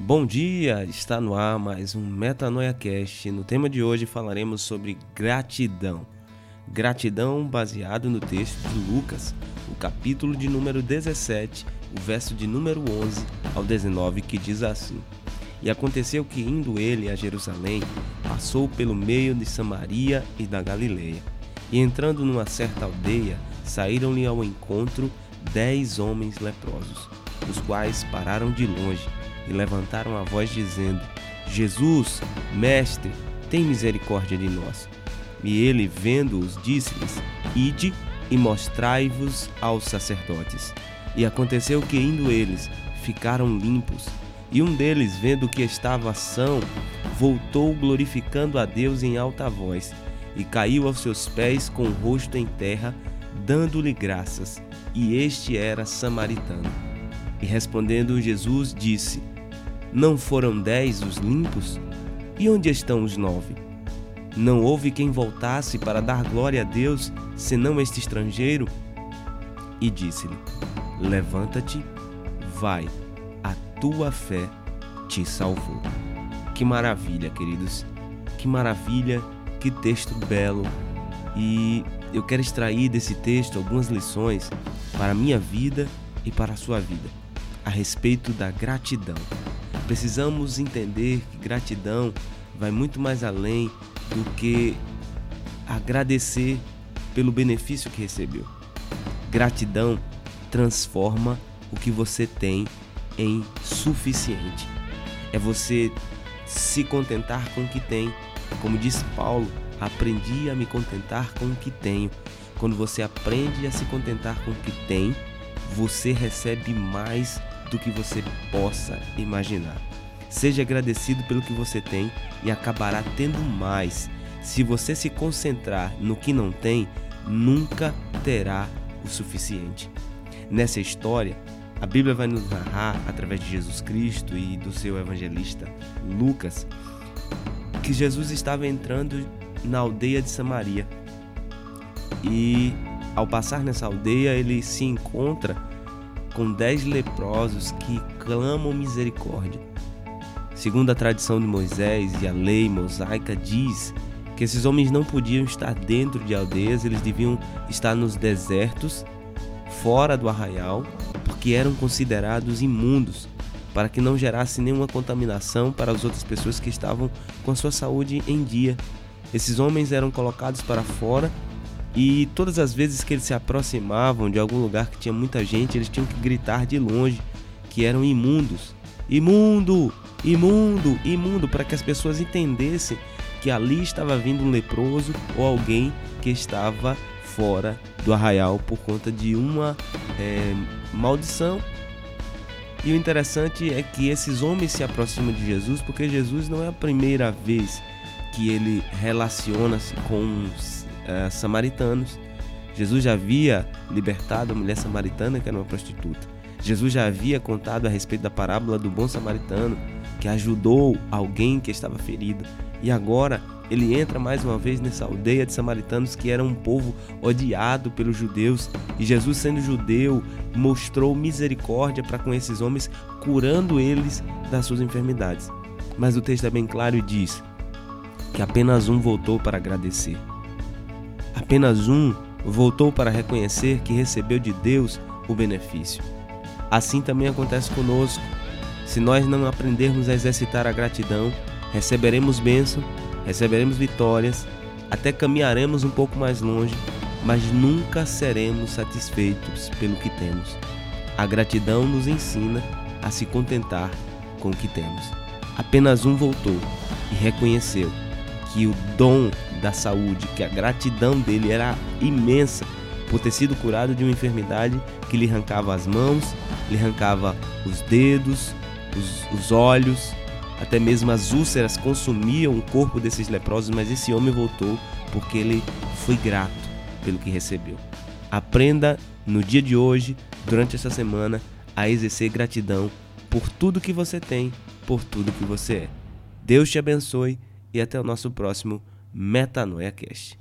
Bom dia, está no ar mais um Metanoia Cast. No tema de hoje falaremos sobre gratidão. Gratidão baseado no texto de Lucas, o capítulo de número 17, o verso de número 11 ao 19, que diz assim: E aconteceu que indo ele a Jerusalém, passou pelo meio de Samaria e da Galileia. E entrando numa certa aldeia, saíram-lhe ao encontro dez homens leprosos, os quais pararam de longe e levantaram a voz dizendo: Jesus, mestre, tem misericórdia de nós. E ele, vendo-os, disse-lhes: Ide e mostrai-vos aos sacerdotes. E aconteceu que, indo eles, ficaram limpos. E um deles, vendo que estava são, voltou glorificando a Deus em alta voz, e caiu aos seus pés com o rosto em terra, dando-lhe graças. E este era samaritano. E respondendo Jesus, disse: não foram dez os limpos? E onde estão os nove? Não houve quem voltasse para dar glória a Deus, senão este estrangeiro? E disse-lhe: Levanta-te, vai, a tua fé te salvou. Que maravilha, queridos, que maravilha, que texto belo. E eu quero extrair desse texto algumas lições para a minha vida e para a sua vida, a respeito da gratidão. Precisamos entender que gratidão vai muito mais além do que agradecer pelo benefício que recebeu. Gratidão transforma o que você tem em suficiente. É você se contentar com o que tem. Como disse Paulo, aprendi a me contentar com o que tenho. Quando você aprende a se contentar com o que tem, você recebe mais do que você possa imaginar. Seja agradecido pelo que você tem e acabará tendo mais. Se você se concentrar no que não tem, nunca terá o suficiente. Nessa história, a Bíblia vai nos narrar, através de Jesus Cristo e do seu evangelista Lucas, que Jesus estava entrando na aldeia de Samaria. E ao passar nessa aldeia, ele se encontra com dez leprosos que clamam misericórdia. Segundo a tradição de Moisés e a lei mosaica diz que esses homens não podiam estar dentro de aldeias, eles deviam estar nos desertos, fora do arraial, porque eram considerados imundos, para que não gerasse nenhuma contaminação para as outras pessoas que estavam com a sua saúde em dia. Esses homens eram colocados para fora e todas as vezes que eles se aproximavam de algum lugar que tinha muita gente, eles tinham que gritar de longe que eram imundos. Imundo! Imundo! Imundo! Para que as pessoas entendessem que ali estava vindo um leproso ou alguém que estava fora do arraial por conta de uma é, maldição. E o interessante é que esses homens se aproximam de Jesus porque Jesus não é a primeira vez que ele relaciona-se com uh, samaritanos. Jesus já havia libertado a mulher samaritana, que era uma prostituta. Jesus já havia contado a respeito da parábola do bom samaritano, que ajudou alguém que estava ferido. E agora ele entra mais uma vez nessa aldeia de samaritanos que era um povo odiado pelos judeus. E Jesus, sendo judeu, mostrou misericórdia para com esses homens, curando eles das suas enfermidades. Mas o texto é bem claro e diz que apenas um voltou para agradecer. Apenas um voltou para reconhecer que recebeu de Deus o benefício. Assim também acontece conosco. Se nós não aprendermos a exercitar a gratidão, receberemos bênção, receberemos vitórias, até caminharemos um pouco mais longe, mas nunca seremos satisfeitos pelo que temos. A gratidão nos ensina a se contentar com o que temos. Apenas um voltou e reconheceu que o dom da saúde, que a gratidão dele era imensa por ter sido curado de uma enfermidade que lhe arrancava as mãos, lhe arrancava os dedos, os, os olhos, até mesmo as úlceras consumiam o corpo desses leprosos, mas esse homem voltou porque ele foi grato pelo que recebeu. Aprenda no dia de hoje, durante essa semana, a exercer gratidão por tudo que você tem, por tudo que você é. Deus te abençoe e até o nosso próximo Metanoia Cast.